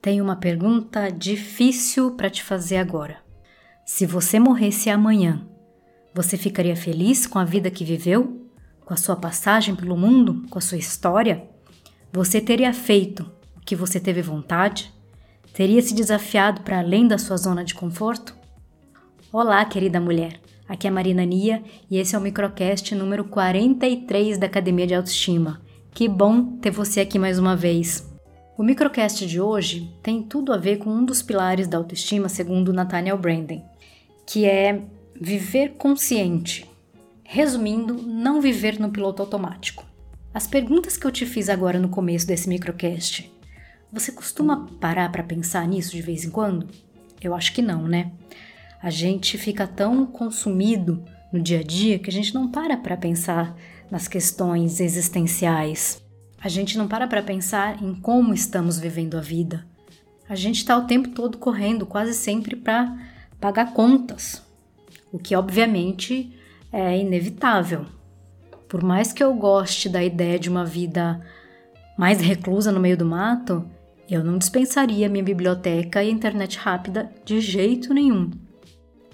Tenho uma pergunta difícil para te fazer agora. Se você morresse amanhã, você ficaria feliz com a vida que viveu? Com a sua passagem pelo mundo? Com a sua história? Você teria feito o que você teve vontade? Teria se desafiado para além da sua zona de conforto? Olá, querida mulher. Aqui é Marina Nia e esse é o microcast número 43 da Academia de Autoestima. Que bom ter você aqui mais uma vez. O microcast de hoje tem tudo a ver com um dos pilares da autoestima, segundo Nathaniel Branden, que é viver consciente. Resumindo, não viver no piloto automático. As perguntas que eu te fiz agora no começo desse microcast, você costuma parar para pensar nisso de vez em quando? Eu acho que não, né? A gente fica tão consumido no dia a dia que a gente não para para pensar nas questões existenciais. A gente não para para pensar em como estamos vivendo a vida. A gente está o tempo todo correndo, quase sempre para pagar contas, o que obviamente é inevitável. Por mais que eu goste da ideia de uma vida mais reclusa no meio do mato, eu não dispensaria minha biblioteca e internet rápida de jeito nenhum.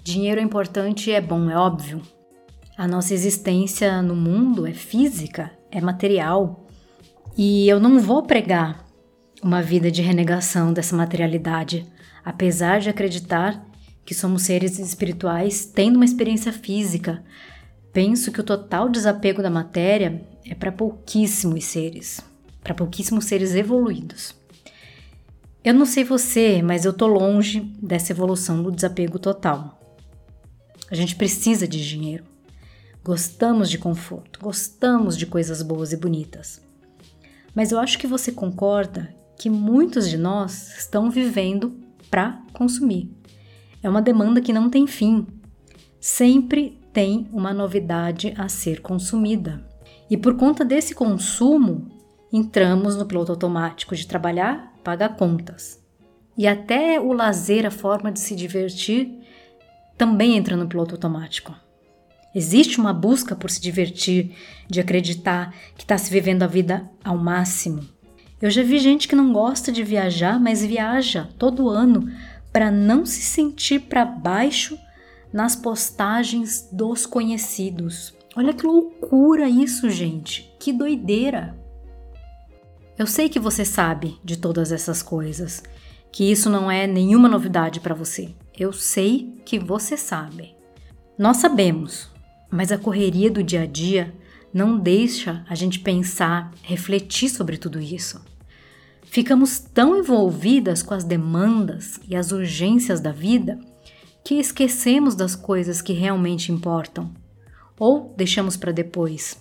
Dinheiro é importante e é bom, é óbvio. A nossa existência no mundo é física, é material, e eu não vou pregar uma vida de renegação dessa materialidade, apesar de acreditar que somos seres espirituais tendo uma experiência física. Penso que o total desapego da matéria é para pouquíssimos seres, para pouquíssimos seres evoluídos. Eu não sei você, mas eu tô longe dessa evolução do desapego total. A gente precisa de dinheiro. Gostamos de conforto, gostamos de coisas boas e bonitas. Mas eu acho que você concorda que muitos de nós estão vivendo para consumir. É uma demanda que não tem fim. Sempre tem uma novidade a ser consumida. E por conta desse consumo, entramos no piloto automático de trabalhar, pagar contas. E até o lazer, a forma de se divertir, também entra no piloto automático. Existe uma busca por se divertir, de acreditar que está se vivendo a vida ao máximo. Eu já vi gente que não gosta de viajar, mas viaja todo ano para não se sentir para baixo nas postagens dos conhecidos. Olha que loucura isso, gente! Que doideira! Eu sei que você sabe de todas essas coisas, que isso não é nenhuma novidade para você. Eu sei que você sabe. Nós sabemos, mas a correria do dia a dia não deixa a gente pensar, refletir sobre tudo isso. Ficamos tão envolvidas com as demandas e as urgências da vida que esquecemos das coisas que realmente importam ou deixamos para depois.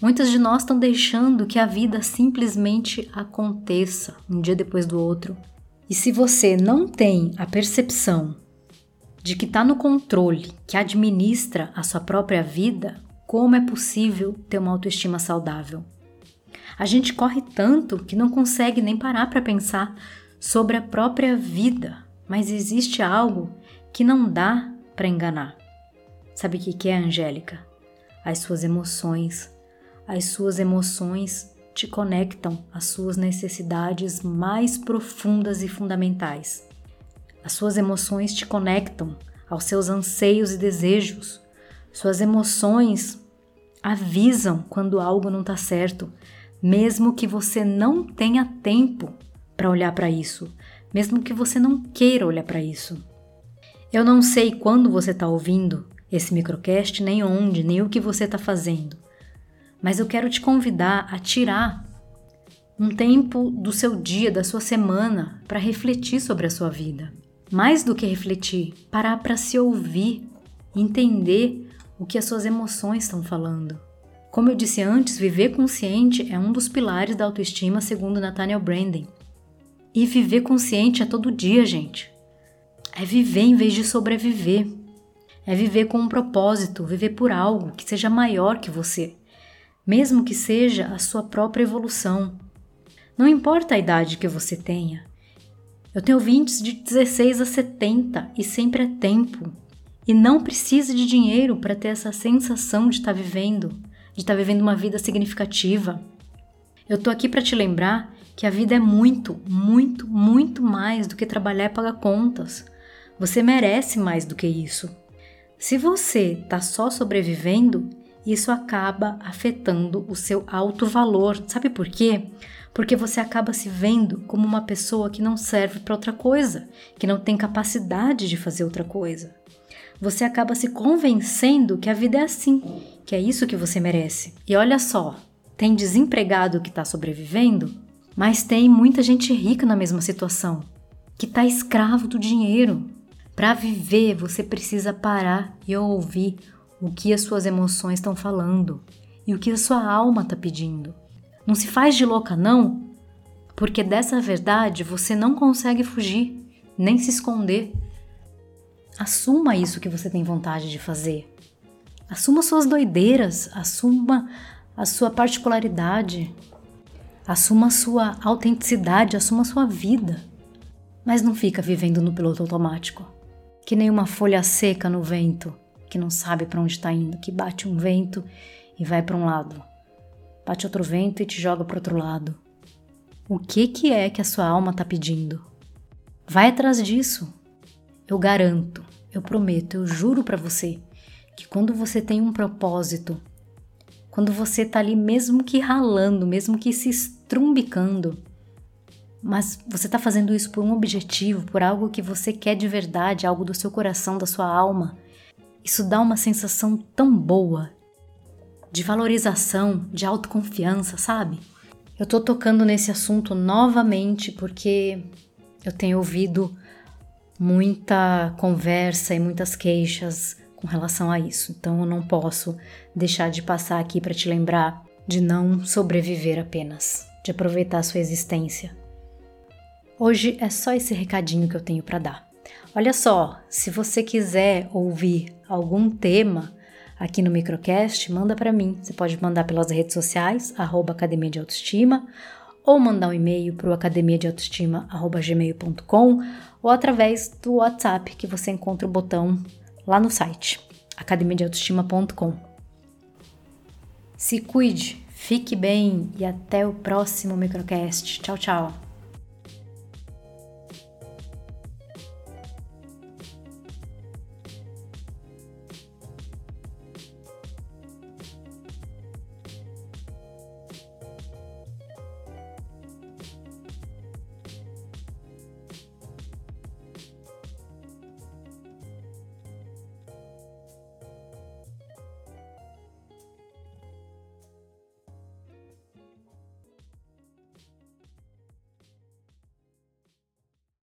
Muitas de nós estão deixando que a vida simplesmente aconteça um dia depois do outro. E se você não tem a percepção de que está no controle, que administra a sua própria vida, como é possível ter uma autoestima saudável? A gente corre tanto que não consegue nem parar para pensar sobre a própria vida, mas existe algo que não dá para enganar. Sabe o que é, Angélica? As suas emoções. As suas emoções te conectam às suas necessidades mais profundas e fundamentais. As suas emoções te conectam aos seus anseios e desejos. Suas emoções avisam quando algo não está certo, mesmo que você não tenha tempo para olhar para isso, mesmo que você não queira olhar para isso. Eu não sei quando você está ouvindo esse microcast, nem onde, nem o que você está fazendo, mas eu quero te convidar a tirar um tempo do seu dia, da sua semana, para refletir sobre a sua vida mais do que refletir, parar para se ouvir, entender o que as suas emoções estão falando. Como eu disse antes, viver consciente é um dos pilares da autoestima, segundo Nathaniel Branden. E viver consciente é todo dia, gente. É viver em vez de sobreviver. É viver com um propósito, viver por algo que seja maior que você, mesmo que seja a sua própria evolução. Não importa a idade que você tenha, eu tenho ouvintes de 16 a 70 e sempre é tempo. E não precisa de dinheiro para ter essa sensação de estar tá vivendo, de estar tá vivendo uma vida significativa. Eu tô aqui para te lembrar que a vida é muito, muito, muito mais do que trabalhar e pagar contas. Você merece mais do que isso. Se você está só sobrevivendo, isso acaba afetando o seu alto valor. Sabe por quê? Porque você acaba se vendo como uma pessoa que não serve para outra coisa, que não tem capacidade de fazer outra coisa. Você acaba se convencendo que a vida é assim, que é isso que você merece. E olha só, tem desempregado que está sobrevivendo, mas tem muita gente rica na mesma situação, que está escravo do dinheiro. Para viver, você precisa parar e ouvir o que as suas emoções estão falando e o que a sua alma está pedindo. Não se faz de louca, não, porque dessa verdade você não consegue fugir, nem se esconder. Assuma isso que você tem vontade de fazer. Assuma suas doideiras, assuma a sua particularidade, assuma a sua autenticidade, assuma a sua vida. Mas não fica vivendo no piloto automático, que nem uma folha seca no vento, que não sabe para onde está indo, que bate um vento e vai para um lado, bate outro vento e te joga para outro lado. O que que é que a sua alma está pedindo? Vai atrás disso. Eu garanto, eu prometo, eu juro para você que quando você tem um propósito, quando você tá ali mesmo que ralando, mesmo que se estrumbicando, mas você tá fazendo isso por um objetivo, por algo que você quer de verdade, algo do seu coração, da sua alma, isso dá uma sensação tão boa de valorização, de autoconfiança, sabe? Eu tô tocando nesse assunto novamente porque eu tenho ouvido muita conversa e muitas queixas com relação a isso. Então eu não posso deixar de passar aqui para te lembrar de não sobreviver apenas, de aproveitar a sua existência. Hoje é só esse recadinho que eu tenho para dar. Olha só, se você quiser ouvir algum tema aqui no microcast, manda para mim. Você pode mandar pelas redes sociais, arroba Academia de Autoestima, ou mandar um e-mail para o academiadeautoestima.gmail.com ou através do WhatsApp, que você encontra o botão lá no site, academiadeautoestima.com. Se cuide, fique bem e até o próximo microcast. Tchau, tchau!